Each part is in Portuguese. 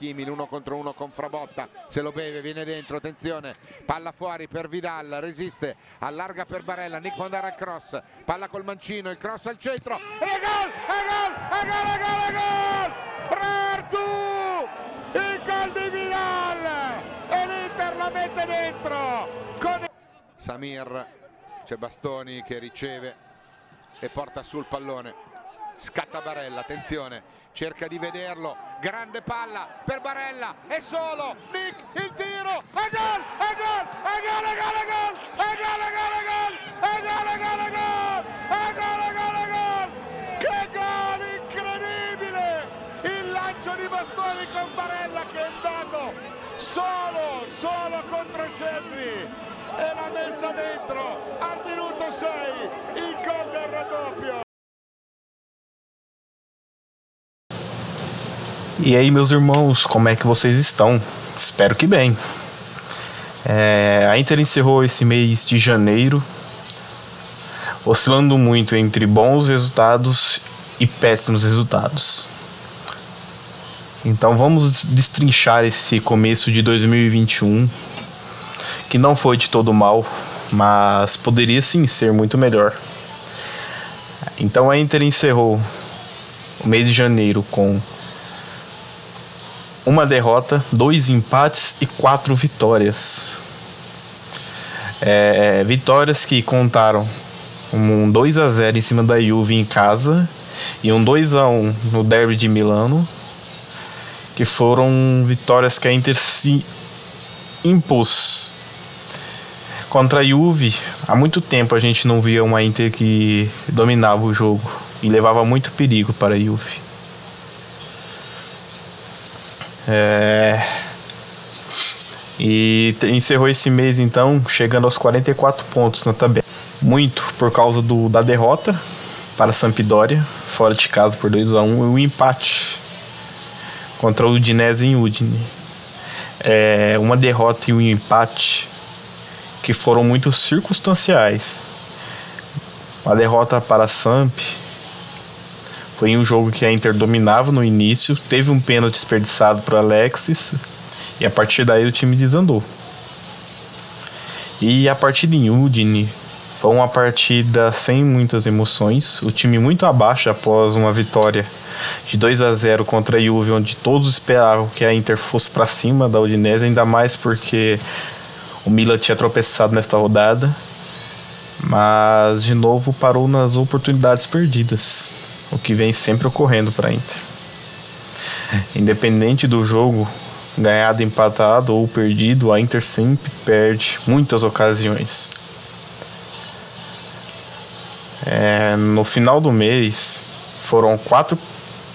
Kimi l'uno contro uno con Frabotta, se lo beve, viene dentro, attenzione, palla fuori per Vidal, resiste, allarga per Barella, Nick può andare al cross, palla col mancino, il cross al centro, e gol, e gol, e gol, e gol, e gol, Rartu, il gol di Vidal, e l'Inter la mette dentro, con Samir, c'è Bastoni che riceve e porta sul pallone, scatta Barella, attenzione, cerca di vederlo, grande palla per Barella, è solo, Nick, il tiro, e gol, e gol, e gol, e gol, e gol, e gol, e gol, e gol, e gol, e gol, e gol, e gol, e gol, e gol, che gol incredibile, il lancio di Bastoni con Barella che è andato solo, solo contro Scesni e l'ha messa dentro al minuto 6, il gol del raddoppio. E aí, meus irmãos, como é que vocês estão? Espero que bem. É, a Inter encerrou esse mês de janeiro, oscilando muito entre bons resultados e péssimos resultados. Então vamos destrinchar esse começo de 2021, que não foi de todo mal, mas poderia sim ser muito melhor. Então a Inter encerrou o mês de janeiro com uma derrota, dois empates e quatro vitórias. É, vitórias que contaram um 2 a 0 em cima da Juve em casa e um 2 a 1 no Derby de Milano, que foram vitórias que a Inter se impôs. Contra a Juve, há muito tempo a gente não via uma Inter que dominava o jogo e levava muito perigo para a Juve. É... E encerrou esse mês então chegando aos 44 pontos na tabela. Muito por causa do, da derrota para a Sampdoria, fora de casa por 2 a 1 e o empate contra o Udinese em Udine. É uma derrota e um empate que foram muito circunstanciais. A derrota para a Samp foi um jogo que a Inter dominava no início, teve um pênalti desperdiçado para Alexis e a partir daí o time desandou. E a partida em Udine foi uma partida sem muitas emoções, o time muito abaixo após uma vitória de 2 a 0 contra a Juve, onde todos esperavam que a Inter fosse para cima da Udinese, ainda mais porque o Milan tinha tropeçado nesta rodada, mas de novo parou nas oportunidades perdidas o que vem sempre ocorrendo para a Inter. Independente do jogo, ganhado, empatado ou perdido, a Inter sempre perde muitas ocasiões. É, no final do mês, foram quatro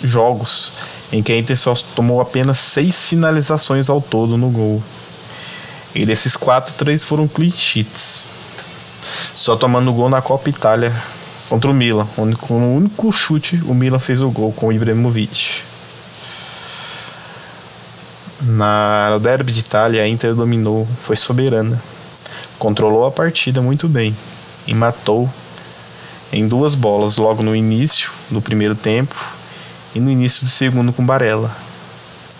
jogos em que a Inter só tomou apenas seis finalizações ao todo no gol. E desses quatro, três foram clean sheets. Só tomando gol na Copa Itália contra o Milan, onde com o único chute o Milan fez o gol com o Ibrahimovic. Na no derby de Itália, a Inter dominou, foi soberana, controlou a partida muito bem e matou em duas bolas logo no início do primeiro tempo e no início do segundo com Barella,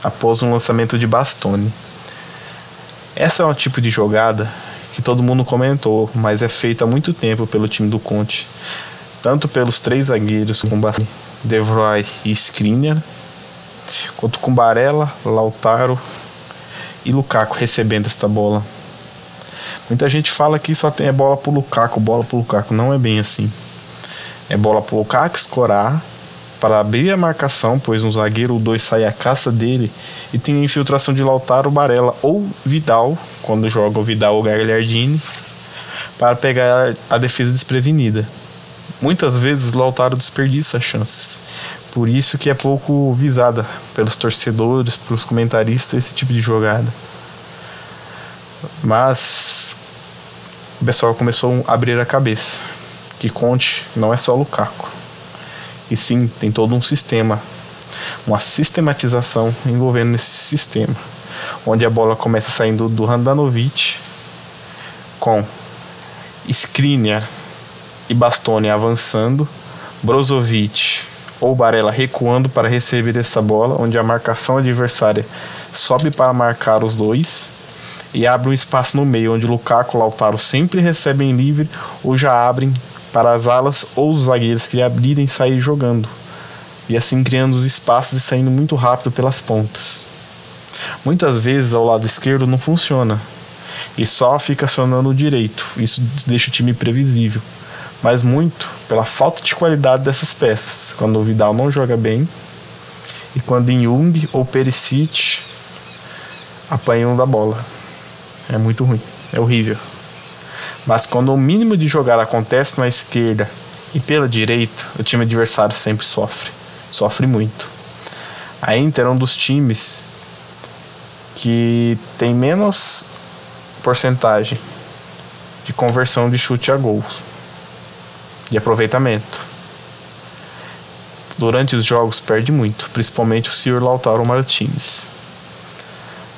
após um lançamento de Bastoni. Essa é um tipo de jogada que todo mundo comentou, mas é feita há muito tempo pelo time do Conte tanto pelos três zagueiros com De Vrij e Skriniar, quanto com Barella, Lautaro e Lukaku recebendo esta bola. Muita gente fala que só tem é bola pro Lukaku, bola pro Lukaku. Não é bem assim. É bola pro Lukaku escorar para abrir a marcação, pois um zagueiro ou dois sai à caça dele e tem a infiltração de Lautaro, Barella ou Vidal, quando joga o Vidal ou Gagliardini, para pegar a defesa desprevenida. Muitas vezes Lautaro desperdiça chances. Por isso que é pouco visada pelos torcedores, pelos comentaristas, esse tipo de jogada. Mas o pessoal começou a abrir a cabeça. Que Conte não é só Lukaku. E sim, tem todo um sistema, uma sistematização envolvendo esse sistema. Onde a bola começa saindo do Handanovic com Skriniar e Bastoni avançando, Brozovic ou Barella recuando para receber essa bola, onde a marcação adversária sobe para marcar os dois e abre um espaço no meio, onde Lukaku e Lautaro sempre recebem livre ou já abrem para as alas ou os zagueiros que abrirem sair jogando, e assim criando os espaços e saindo muito rápido pelas pontas. Muitas vezes ao lado esquerdo não funciona e só fica acionando o direito, isso deixa o time previsível, mas muito pela falta de qualidade dessas peças, quando o Vidal não joga bem e quando Jung ou Perisic apanham da bola. É muito ruim, é horrível. Mas quando o mínimo de jogar acontece na esquerda e pela direita, o time adversário sempre sofre. Sofre muito. A Inter é um dos times que tem menos porcentagem de conversão de chute a gol, de aproveitamento. Durante os jogos perde muito, principalmente o Sr. Lautaro Martinez.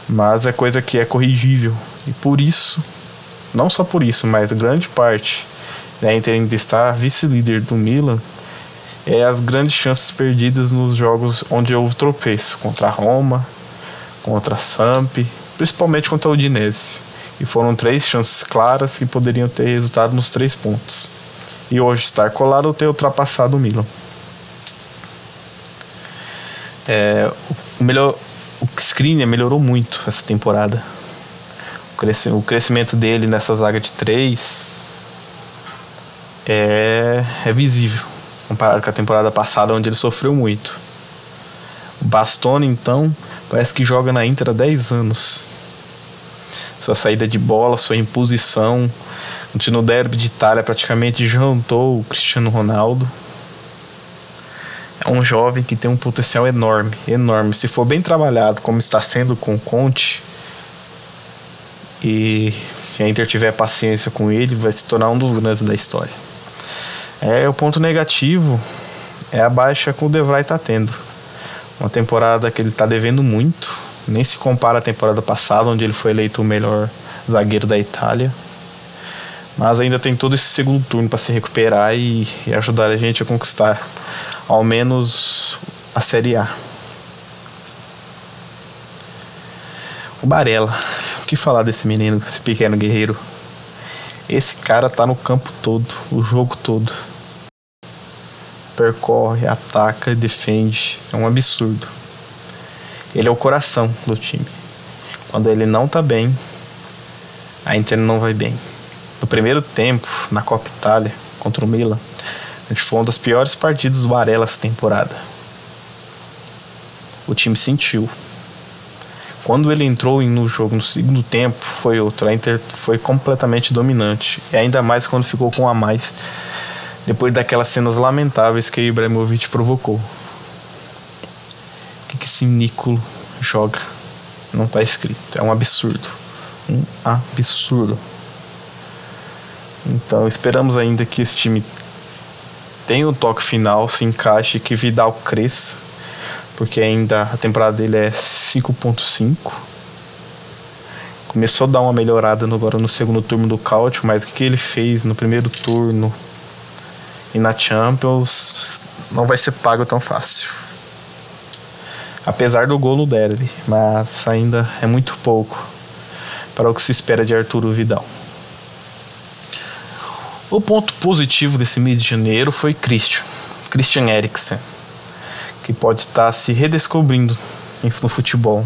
Mas é coisa que é corrigível e por isso não só por isso, mas grande parte da Inter ainda estar vice-líder do Milan é as grandes chances perdidas nos jogos onde houve tropeço contra Roma, contra a Samp, principalmente contra o Udinese. E foram três chances claras que poderiam ter resultado nos três pontos. E hoje estar colado ou ter ultrapassado o Milan. É, o melhor, o Skriniar melhorou muito essa temporada o crescimento dele nessa zaga de três é, é visível comparado com a temporada passada onde ele sofreu muito. O Bastoni então parece que joga na Inter há 10 anos. Sua saída de bola, sua imposição, no derby de Itália praticamente jantou o Cristiano Ronaldo. É um jovem que tem um potencial enorme, enorme. Se for bem trabalhado, como está sendo com o Conte, e se a Inter tiver paciência com ele, vai se tornar um dos grandes da história. É o ponto negativo é a baixa que o Devray está tendo. Uma temporada que ele está devendo muito, nem se compara à temporada passada, onde ele foi eleito o melhor zagueiro da Itália. Mas ainda tem todo esse segundo turno para se recuperar e, e ajudar a gente a conquistar ao menos a Série A. O Barella que falar desse menino, esse pequeno guerreiro? Esse cara tá no campo todo, o jogo todo. Percorre, ataca, defende. É um absurdo. Ele é o coração do time. Quando ele não tá bem, a Inter não vai bem. No primeiro tempo, na Copa Itália, contra o Milan, a gente foi uma das piores partidas do Varela essa temporada. O time sentiu. Quando ele entrou no jogo no segundo tempo, foi outro. A Inter foi completamente dominante. E ainda mais quando ficou com a mais, depois daquelas cenas lamentáveis que Ibrahimovic provocou. O que, esse Nicolo joga? Não está escrito. É um absurdo. Um absurdo. Então esperamos ainda que esse time tenha um toque final, se encaixe, que Vidal cresça porque ainda a temporada dele é 5.5. Começou a dar uma melhorada agora no segundo turno do Cáutio, mas o que ele fez no primeiro turno e na Champions não vai ser pago tão fácil. Apesar do gol no derby, mas ainda é muito pouco para o que se espera de Arturo Vidal. O ponto positivo desse mês de janeiro foi Christian, Christian Eriksen que pode estar se redescobrindo no futebol,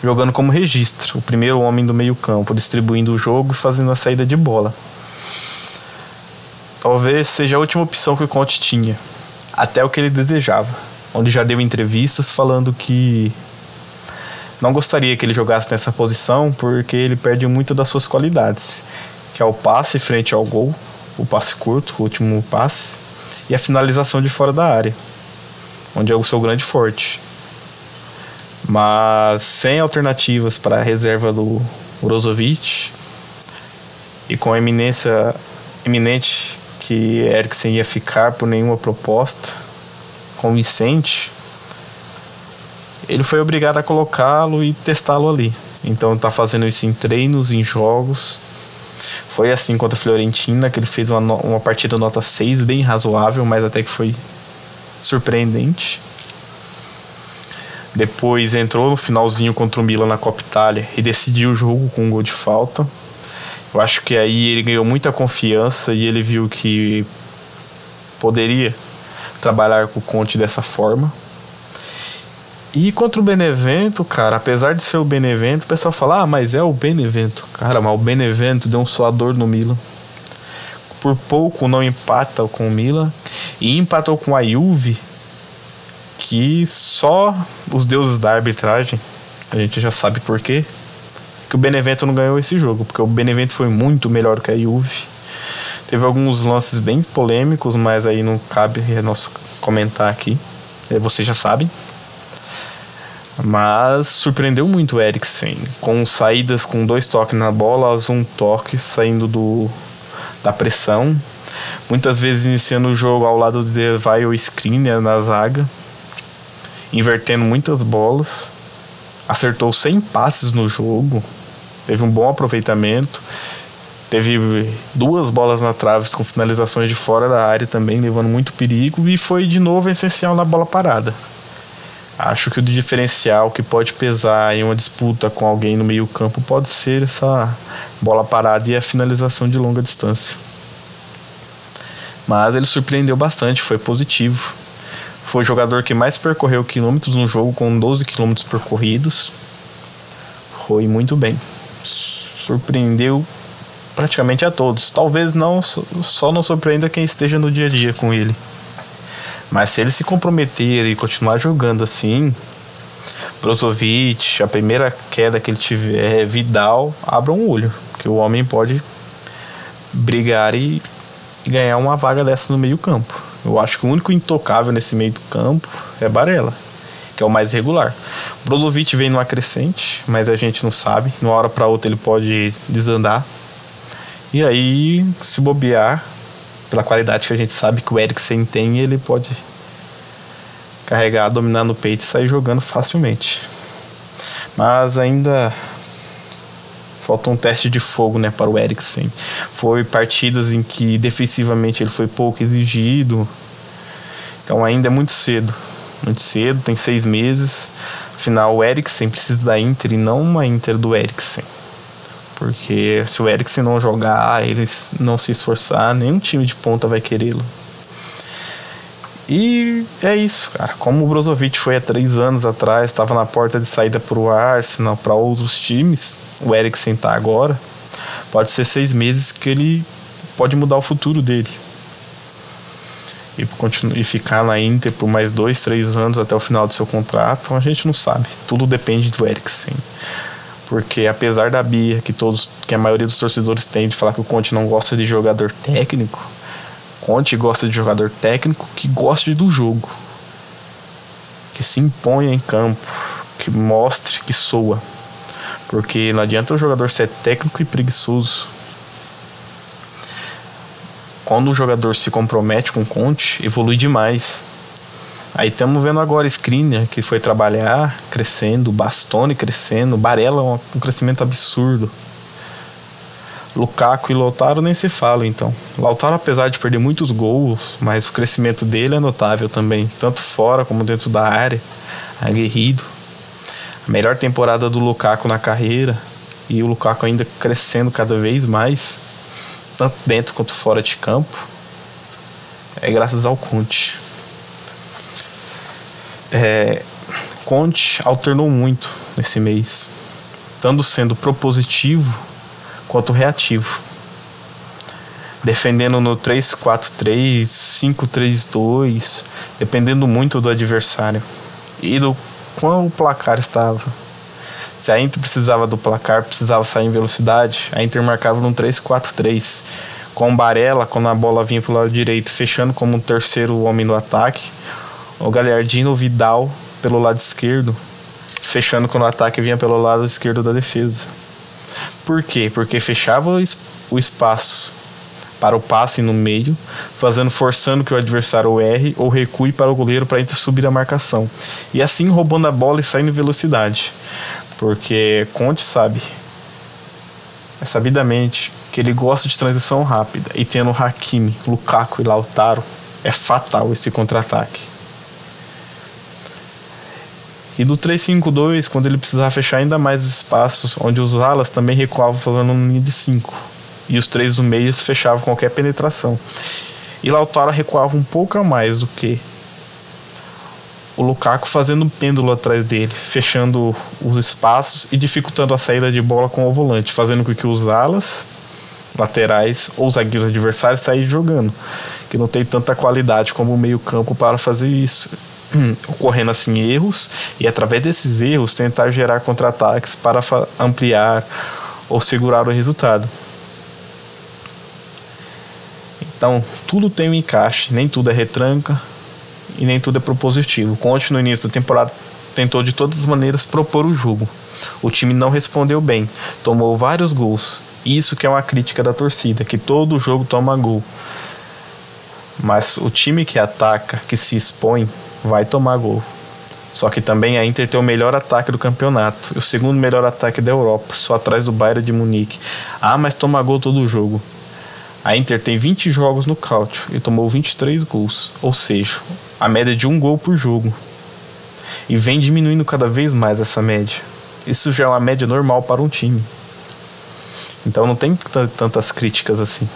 jogando como registro, o primeiro homem do meio-campo, distribuindo o jogo e fazendo a saída de bola. Talvez seja a última opção que o Conte tinha, até o que ele desejava, onde já deu entrevistas falando que não gostaria que ele jogasse nessa posição porque ele perde muito das suas qualidades, que é o passe frente ao gol, o passe curto, o último passe, e a finalização de fora da área onde é o seu grande forte. Mas sem alternativas para a reserva do Brozovic e com a eminência eminente que Eriksen ia ficar por nenhuma proposta convincente, ele foi obrigado a colocá-lo e testá-lo ali. Então está fazendo isso em treinos, em jogos. Foi assim contra a Fiorentina, que ele fez uma, uma partida nota 6, bem razoável, mas até que foi surpreendente. Depois entrou no finalzinho contra o Milan na Copa Itália e decidiu o jogo com um gol de falta. Eu acho que aí ele ganhou muita confiança e ele viu que poderia trabalhar com o Conte dessa forma. E contra o Benevento, cara, apesar de ser o Benevento, o pessoal fala: "Ah, mas é o Benevento". Cara, mas o Benevento deu um suador no Milan. Por pouco não empata com o Milan e empatou com a Juve, que só os deuses da arbitragem, a gente já sabe por quê, que o Benevento não ganhou esse jogo, porque o Benevento foi muito melhor que a Juve. Teve alguns lances bem polêmicos, mas aí não cabe nosso comentar aqui. É, vocês já sabem. Mas surpreendeu muito o Eriksen, com saídas com dois toques na bola, um toque saindo do, da pressão. Muitas vezes iniciando o jogo ao lado do Devay ou Skriniar na zaga, invertendo muitas bolas. Acertou 100 passes no jogo, teve um bom aproveitamento. Teve duas bolas na trave com finalizações de fora da área também, levando muito perigo. E foi de novo essencial na bola parada. Acho que o diferencial que pode pesar em uma disputa com alguém no meio-campo pode ser essa bola parada e a finalização de longa distância. Mas ele surpreendeu bastante, foi positivo. Foi o jogador que mais percorreu quilômetros no jogo, com 12 quilômetros percorridos. Foi muito bem. Surpreendeu praticamente a todos. Talvez não só não surpreenda quem esteja no dia a dia com ele. Mas se ele se comprometer e continuar jogando assim, Brozovic, a primeira queda que ele tiver, Vidal, abra um olho, que o homem pode brigar e ganhar uma vaga dessa no meio-campo. Eu acho que o único intocável nesse meio do campo é Barella, que é o mais regular. Brozovic vem numa crescente, mas a gente não sabe. De uma hora para outra ele pode desandar. E aí, se bobear, pela qualidade que a gente sabe que o Eriksen tem, ele pode carregar, dominar no peito e sair jogando facilmente. Mas ainda falta um teste de fogo né, para o Eriksen. Foi partidas em que defensivamente ele foi pouco exigido. Então ainda é muito cedo. Muito cedo, tem seis meses. Afinal, o Eriksen precisa da Inter e não uma Inter do Eriksen. Porque se o Eriksen não jogar, eles não se esforçar, nenhum time de ponta vai querê-lo. E é isso, cara. Como o Brozovic foi há três anos atrás, estava na porta de saída para o Arsenal, para outros times, o Eriksen tá agora. Pode ser seis meses que ele pode mudar o futuro dele. E, e ficar na Inter por mais dois, três anos até o final do seu contrato, a gente não sabe. Tudo depende do Eriksen. Porque apesar da birra que todos, que a maioria dos torcedores tem de falar que o Conte não gosta de jogador técnico, Conte gosta de jogador técnico que goste do jogo, que se imponha em campo, que mostre, que soa. Porque não adianta o jogador ser técnico e preguiçoso. Quando o jogador se compromete com o Conte, evolui demais. Aí estamos vendo agora Skriniar, que foi trabalhar, crescendo, Bastoni crescendo, Barella um, um crescimento absurdo. Lukaku e Lautaro nem se fala então. Lautaro apesar de perder muitos gols, mas o crescimento dele é notável também, tanto fora como dentro da área, aguerrido. A melhor temporada do Lukaku na carreira e o Lukaku ainda crescendo cada vez mais, tanto dentro quanto fora de campo. É graças ao Conte é, Conte alternou muito nesse mês, tanto sendo propositivo quanto reativo. Defendendo no 3-4-3, 5-3-2, dependendo muito do adversário e do quão o placar estava. Se a Inter precisava do placar, precisava sair em velocidade, a Inter marcava no 3-4-3, com Barella, quando a bola vinha para o lado direito, fechando como um terceiro homem no ataque, o Galhardino Vidal pelo lado esquerdo, fechando quando o ataque vinha pelo lado esquerdo da defesa. Por quê? Porque fechava o espaço para o passe no meio, fazendo forçando que o adversário erre ou recue para o goleiro para subir a marcação. E assim roubando a bola e saindo em velocidade. Porque Conte sabe, é sabidamente, que ele gosta de transição rápida. E tendo Hakimi, Lukaku e Lautaro, é fatal esse contra-ataque. E do 3-5-2, quando ele precisava fechar ainda mais espaços, onde os alas também recuavam fazendo um linha de 5. E os três do meio fechavam qualquer penetração. E Lautaro recuava um pouco a mais do que o Lukaku fazendo um pêndulo atrás dele, fechando os espaços e dificultando a saída de bola com o volante, fazendo com que os alas, laterais ou zagueiros adversários saíssem jogando, que não tem tanta qualidade como o meio-campo para fazer isso. Ocorrendo assim erros e através desses erros tentar gerar contra-ataques para ampliar ou segurar o resultado. Então, tudo tem um encaixe, nem tudo é retranca, e nem tudo é propositivo. Conte no início da temporada tentou de todas as maneiras propor o jogo. O time não respondeu bem, tomou vários gols. Isso que é uma crítica da torcida, que todo jogo toma gol. Mas o time que ataca, que se expõe, vai tomar gol. Só que também a Inter tem o melhor ataque do campeonato, o segundo melhor ataque da Europa, só atrás do Bayern de Munique. Ah, mas toma gol todo jogo. A Inter tem 20 jogos no Cáutio e tomou 23 gols, ou seja, a média de um gol por jogo. E vem diminuindo cada vez mais essa média. Isso já é uma média normal para um time. Então não tem tantas críticas assim.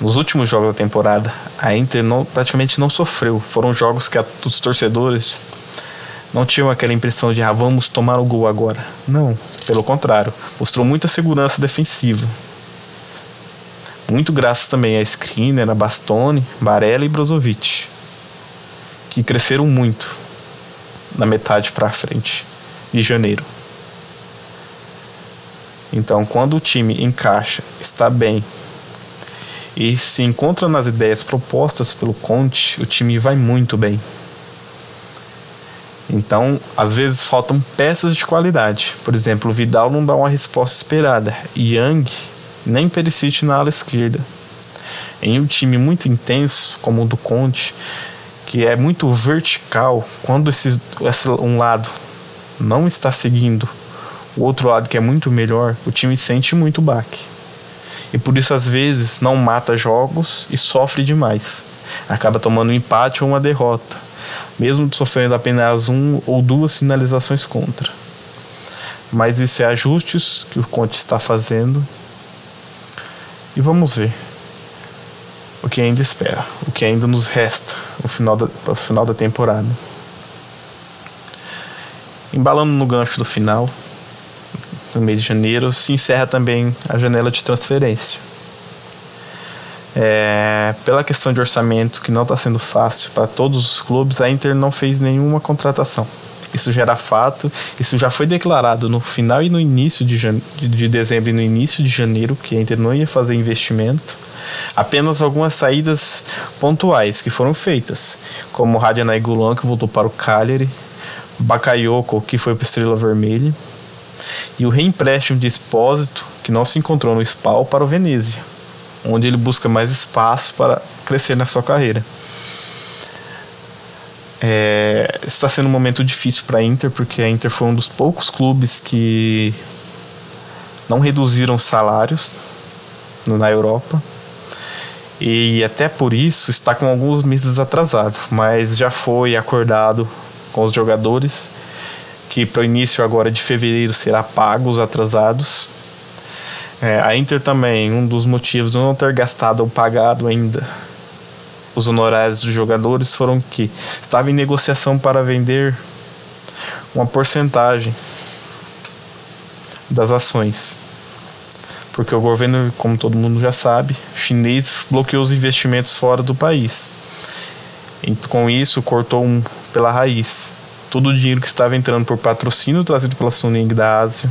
Nos últimos jogos da temporada, a Inter não, praticamente não sofreu. Foram jogos que a, os torcedores não tinham aquela impressão de ah, vamos tomar o gol agora. Não, pelo contrário, mostrou muita segurança defensiva muito graças também a Skriniar, a Bastoni, Barella e Brozovic, que cresceram muito na metade para frente de janeiro. Então, quando o time encaixa, está bem e se encontra nas ideias propostas pelo Conte, o time vai muito bem. Então, às vezes faltam peças de qualidade. Por exemplo, o Vidal não dá uma resposta esperada. Yang nem Perisic na ala esquerda. Em um time muito intenso, como o do Conte, que é muito vertical, quando esse, esse um lado não está seguindo o outro lado que é muito melhor, o time sente muito baque. E por isso às vezes não mata jogos e sofre demais. Acaba tomando um empate ou uma derrota, mesmo sofrendo apenas um ou duas finalizações contra. Mas isso é ajustes que o Conte está fazendo e vamos ver o que ainda espera, o que ainda nos resta no final da, no final da temporada. Embalando no gancho do final, no mês de janeiro, se encerra também a janela de transferência. É, pela questão de orçamento, que não está sendo fácil para todos os clubes, a Inter não fez nenhuma contratação. Isso já era fato, isso já foi declarado no final e no início de, de dezembro e no início de janeiro que a Inter não ia fazer investimento. Apenas algumas saídas pontuais que foram feitas, como Radyanai Gulan, que voltou para o Cagliari, Bakayoko, que foi para a Estrela Vermelha, e o reempréstimo de Espósito, que não se encontrou no SPAL, para o Venezia, onde ele busca mais espaço para crescer na sua carreira. É, está sendo um momento difícil para a Inter, porque a Inter foi um dos poucos clubes que não reduziram salários na Europa. E até por isso está com alguns meses atrasado, mas já foi acordado com os jogadores que para o início agora de fevereiro será pago os atrasados. É, a Inter também, um dos motivos de não ter gastado ou pagado ainda os honorários dos jogadores foram que estava em negociação para vender uma porcentagem das ações. Porque o governo, como todo mundo já sabe, chinês bloqueou os investimentos fora do país. E com isso, cortou um, pela raiz todo o dinheiro que estava entrando por patrocínio trazido pela Suning da Ásia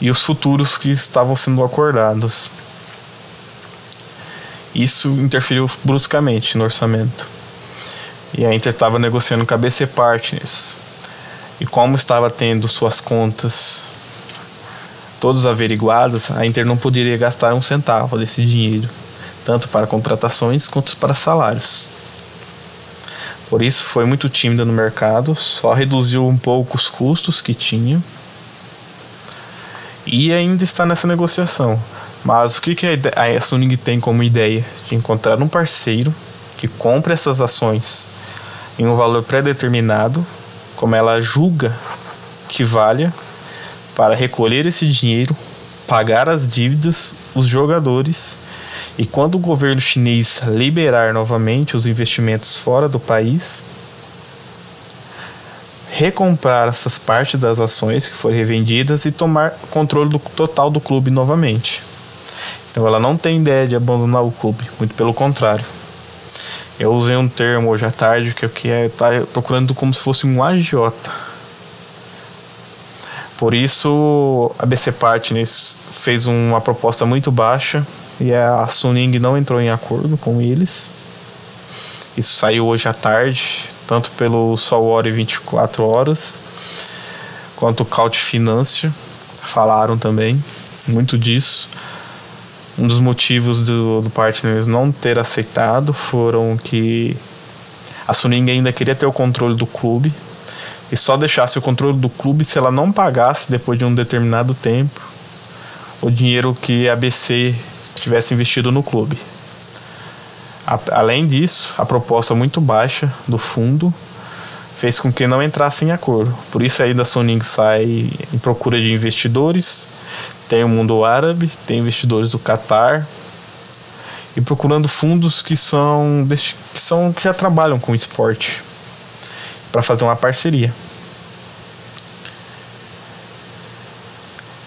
e os futuros que estavam sendo acordados. Isso interferiu bruscamente no orçamento. E a Inter estava negociando com a BC Partners. E como estava tendo suas contas todas averiguadas, a Inter não poderia gastar um centavo desse dinheiro, tanto para contratações quanto para salários. Por isso foi muito tímida no mercado, só reduziu um pouco os custos que tinha. E ainda está nessa negociação. Mas o que, que a Suning tem como ideia? De encontrar um parceiro que compre essas ações em um valor pré-determinado como ela julga que valha para recolher esse dinheiro, pagar as dívidas, os jogadores e quando o governo chinês liberar novamente os investimentos fora do país, recomprar essas partes das ações que foram revendidas e tomar controle do, total do clube novamente. Então ela não tem ideia de abandonar o clube, muito pelo contrário. Eu usei um termo hoje à tarde que, que é tá procurando como se fosse um agiota. Por isso a BC Partners fez uma proposta muito baixa e a Suning não entrou em acordo com eles. Isso saiu hoje à tarde, tanto pelo Solware 24 horas quanto o Caut Finance falaram também muito disso. Um dos motivos do, do Partners não ter aceitado foram que a Suning ainda queria ter o controle do clube e só deixasse o controle do clube se ela não pagasse depois de um determinado tempo o dinheiro que a ABC tivesse investido no clube. A, além disso, a proposta muito baixa do fundo fez com que não entrasse em acordo. Por isso ainda a Soning sai em procura de investidores. Tem o mundo árabe, tem investidores do Catar e procurando fundos que são que são que já trabalham com esporte para fazer uma parceria.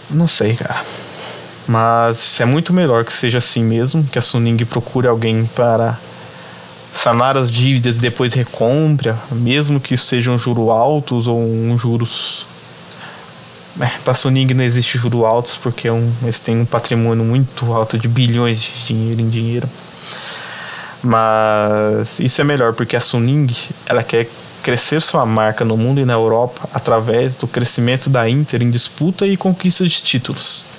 Não sei, cara. Mas é muito melhor que seja assim mesmo, que a Suning procure alguém para sanar as dívidas e depois recompra, mesmo que sejam juros altos ou um juros. É, para a Suning não existe juros altos porque é um, eles têm um patrimônio muito alto de bilhões de dinheiro em dinheiro. Mas isso é melhor porque a Suning ela quer crescer sua marca no mundo e na Europa através do crescimento da Inter em disputa e conquista de títulos.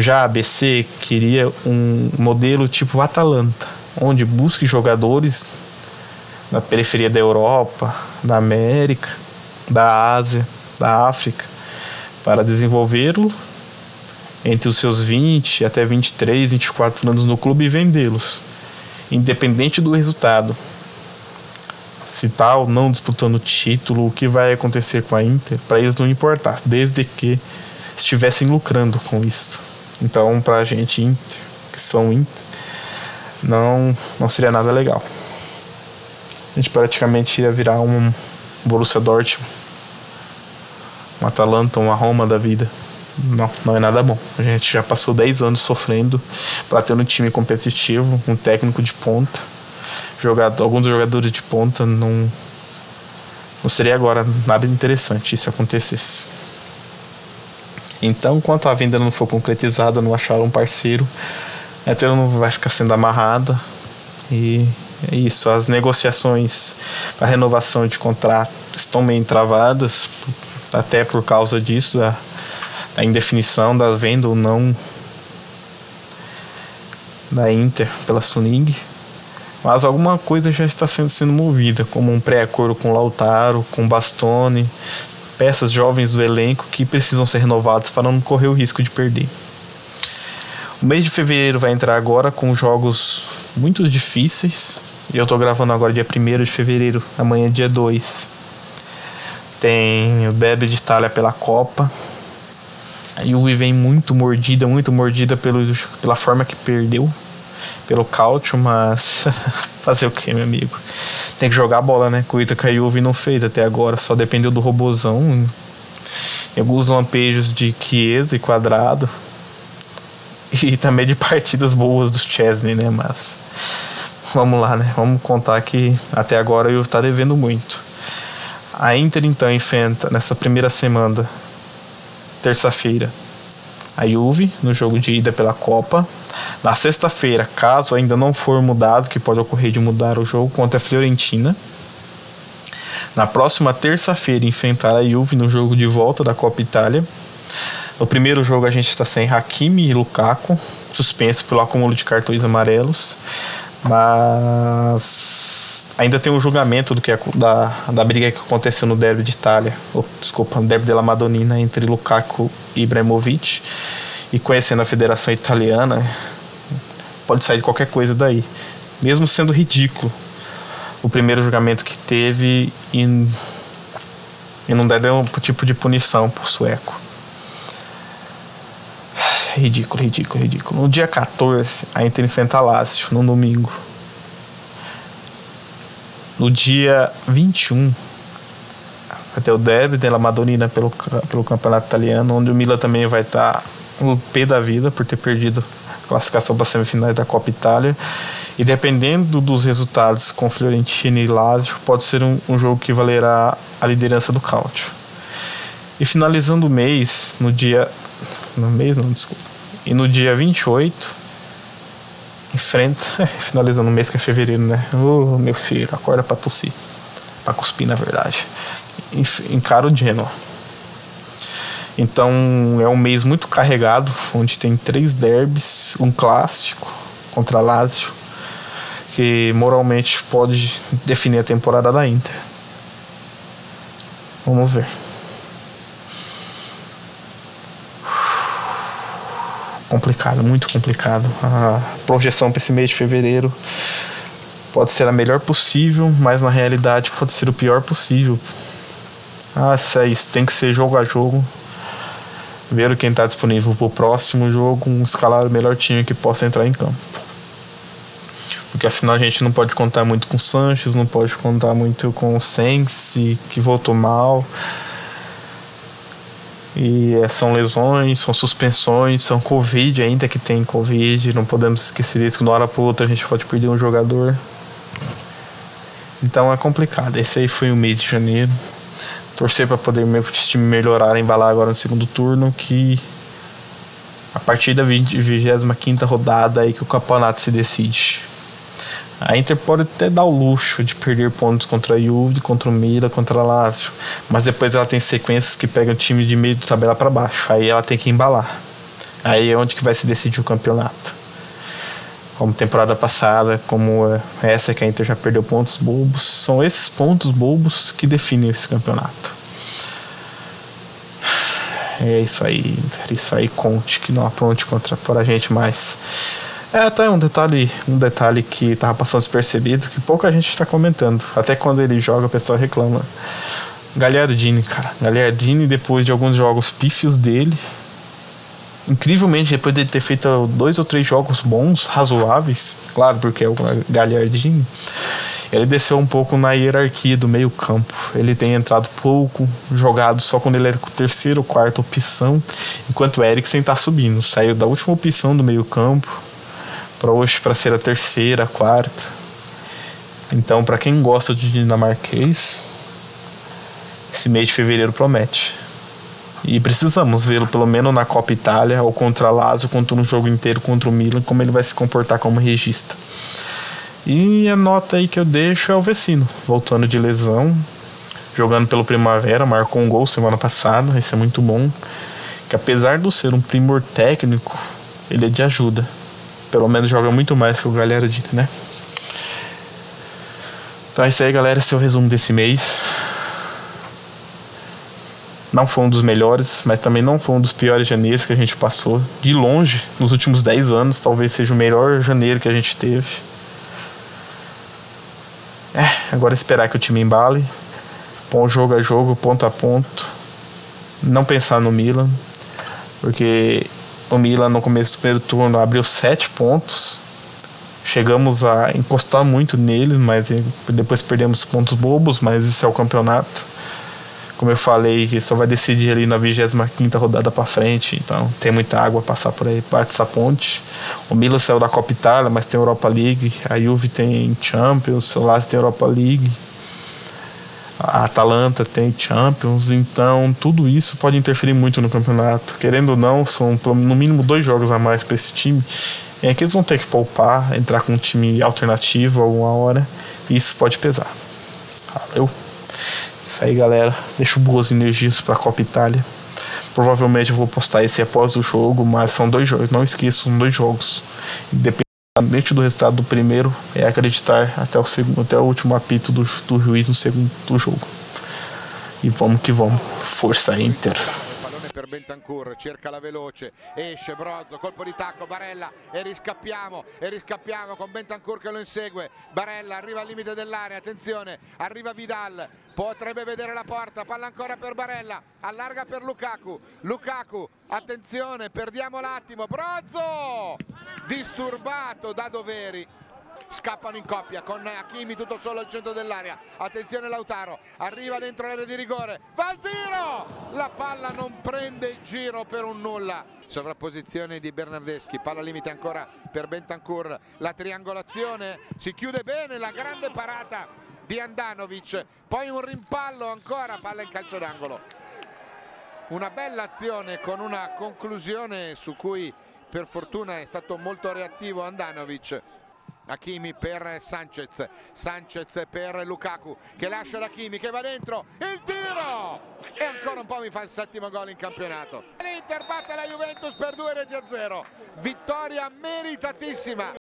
Já a ABC queria um modelo tipo Atalanta, onde busque jogadores na periferia da Europa, da América, da Ásia, da África, para desenvolvê-lo entre os seus 20 até 23, 24 anos no clube e vendê-los, independente do resultado. Se tal tá não disputando título, o que vai acontecer com a Inter, para eles não importar, desde que estivessem lucrando com isso. Então, pra gente Inter, que são Inter, não, não seria nada legal. A gente praticamente ia virar um Borussia Dortmund, um Atalanta, uma Roma da vida. Não, não é nada bom. A gente já passou 10 anos sofrendo para ter um time competitivo, um técnico de ponta. Jogado, alguns jogadores de ponta não, não seria agora nada interessante se acontecesse. Então, enquanto a venda não for concretizada, não achar um parceiro, a Ethereum não vai ficar sendo amarrada. E é isso. As negociações para renovação de contrato estão meio travadas, até por causa disso, da, da indefinição da venda ou não da Inter pela Suning. Mas alguma coisa já está sendo, sendo movida, como um pré-acordo com Lautaro, com Bastoni, peças jovens do elenco que precisam ser renovadas para não correr o risco de perder. O mês de fevereiro vai entrar agora com jogos muito difíceis. Eu estou gravando agora dia 1 de fevereiro, amanhã dia 2. Tem o Derby de Itália pela Copa. A Juve vem muito mordida, muito mordida pelo, pela forma que perdeu pelo cálcio, mas fazer o que, meu amigo? Tem que jogar a bola, né? Coisa que a Juve não fez até agora, só dependeu do robozão. E alguns lampejos de Chiesa e Quadrado. E também de partidas boas dos Chesney, né? Mas vamos lá, né? Vamos contar que até agora o Juve tá devendo muito. A Inter então enfrenta nessa primeira semana, terça-feira, a Juve no jogo de ida pela Copa. Na sexta-feira, caso ainda não for mudado, que pode ocorrer de mudar o jogo contra a Fiorentina. Na próxima terça-feira, enfrentar a Juve no jogo de volta da Copa Itália. No primeiro jogo a gente está sem Hakimi e Lukaku, suspenso pelo acúmulo de cartões amarelos. Mas ainda tem um julgamento do que da, da briga que aconteceu no derby de Itália, ou, desculpa, no derby della Madonnina entre Lukaku e Ibrahimovic. E conhecendo a Federação Italiana, pode sair qualquer coisa daí, mesmo sendo ridículo. O primeiro julgamento que teve e e não der nenhum tipo de punição pro sueco. Ridículo, ridículo, ridículo. No dia 14, a Inter enfrenta a Lazio, no domingo. No dia 21, vai ter o derby della Madonnina pelo, pelo campeonato italiano, onde o Milan também vai estar tá no pé da vida por ter perdido a classificação para semifinais da Copa Itália. E dependendo dos resultados com Fiorentina e Lazio, pode ser um, um jogo que valerá a liderança do Cáutio. E finalizando o mês, no dia. No mês, não, desculpa. E no dia 28, enfrenta. Finalizando o mês que é fevereiro, né? Ô, meu filho, acorda pra tossir. Pra cuspir, na verdade. Encara o Genoa. Então é um mês muito carregado, onde tem três derbys, um clássico contra Lazio, que moralmente pode definir a temporada da Inter. Vamos ver. Complicado, muito complicado. A projeção para esse mês de fevereiro pode ser a melhor possível, mas na realidade pode ser o pior possível. Ah, é isso, tem que ser jogo a jogo. Ver quem está disponível para o próximo jogo, um escalar o melhor time que possa entrar em campo. Porque afinal a gente não pode contar muito com o Sanches, não pode contar muito com o Sense, que voltou mal. E é, são lesões, são suspensões, são Covid ainda que tem Covid. Não podemos esquecer isso, que de uma hora para outra a gente pode perder um jogador. Então é complicado. Esse aí foi o mês de janeiro. Torcer para poder meu time melhorar, embalar agora no segundo turno, que a partir da 25 rodada aí que o campeonato se decide. A Inter pode até dar o luxo de perder pontos contra a Juve, contra o Mira, contra a Lazio, mas depois ela tem sequências que pegam o time de meio de tabela para baixo. Aí ela tem que embalar. Aí é onde que vai se decidir o campeonato. Como temporada passada, como essa que a Inter já perdeu pontos bobos, são esses pontos bobos que definem esse campeonato. É isso aí, isso aí conte que não apronte contra por a gente mais. É, até um detalhe, um detalhe que tava passando despercebido, que pouca gente está comentando. Até quando ele joga, o pessoal reclama. Gagliardini, cara. Gagliardini, depois de alguns jogos pífios dele, incrivelmente, depois de ter feito dois ou três jogos bons, razoáveis, claro, porque é o Gagliardini, ele desceu um pouco na hierarquia do meio campo. Ele tem entrado pouco, jogado só quando ele era terceira ou quarta opção, enquanto o Eriksen tá subindo. Saiu da última opção do meio campo, para hoje para ser a terceira, a quarta. Então, para quem gosta de dinamarquês, esse mês de fevereiro promete. E precisamos vê-lo pelo menos na Copa Itália ou contra a Lazio, contra um jogo inteiro contra o Milan, como ele vai se comportar como regista. E a nota aí que eu deixo é o Vecino, voltando de lesão, jogando pelo Primavera, marcou um gol semana passada, isso é muito bom. Que apesar de ser um primor técnico, ele é de ajuda pelo menos joga muito mais que o galera de, né? Então é isso aí, galera. Esse é o resumo desse mês. Não foi um dos melhores, mas também não foi um dos piores janeiros que a gente passou. De longe, nos últimos 10 anos, talvez seja o melhor janeiro que a gente teve. É, agora esperar que o time embale. Bom jogo a jogo, ponto a ponto. Não pensar no Milan, porque o Milan no começo do primeiro turno abriu sete pontos. Chegamos a encostar muito neles, mas depois perdemos pontos bobos, mas esse é o campeonato. Como eu falei, que só vai decidir ali na 25 rodada para frente, então tem muita água a passar por aí, parte essa ponte. O Milan saiu da Copa Itália, mas tem Europa League, a Juve tem Champions, o Lazio tem Europa League a Atalanta tem Champions, então tudo isso pode interferir muito no campeonato. Querendo ou não, são no mínimo dois jogos a mais para esse time. É que eles vão ter que poupar, entrar com um time alternativo alguma hora, e isso pode pesar. Valeu. Isso aí, galera. Deixo boas energias para a Copa Itália. Provavelmente eu vou postar esse após o jogo, mas são dois jogos. Não esqueçam, são dois jogos. Independente do resultado do primeiro, é acreditar até o, segundo, até o último apito do, do juiz no segundo do jogo. E vamos que vamos. Força Inter. Per Bentancur cerca la veloce esce Brozzo colpo di tacco Barella e riscappiamo e riscappiamo con Bentancur che lo insegue. Barella arriva al limite dell'area attenzione arriva Vidal potrebbe vedere la porta palla ancora per Barella allarga per Lukaku Lukaku attenzione perdiamo l'attimo Brozzo disturbato da Doveri scappano in coppia con Hakimi tutto solo al centro dell'area. Attenzione Lautaro arriva dentro l'area di rigore. Va il tiro! La palla non prende il giro per un nulla. Sovrapposizione di Bernardeschi palla limite ancora per Bentancur. La triangolazione si chiude bene la grande parata di Andanovic. Poi un rimpallo ancora palla in calcio d'angolo. Una bella azione con una conclusione su cui per fortuna è stato molto reattivo Andanovic Hakimi per Sanchez. Sanchez per Lukaku che lascia Hakimi che va dentro. Il tiro! E ancora un po' mi fa il settimo gol in campionato. l'Inter batte la Juventus per due reti a zero. Vittoria meritatissima